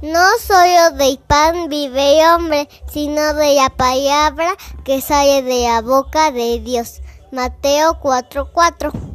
No solo de pan vive el hombre, sino de la palabra que sale de la boca de Dios. Mateo 4:4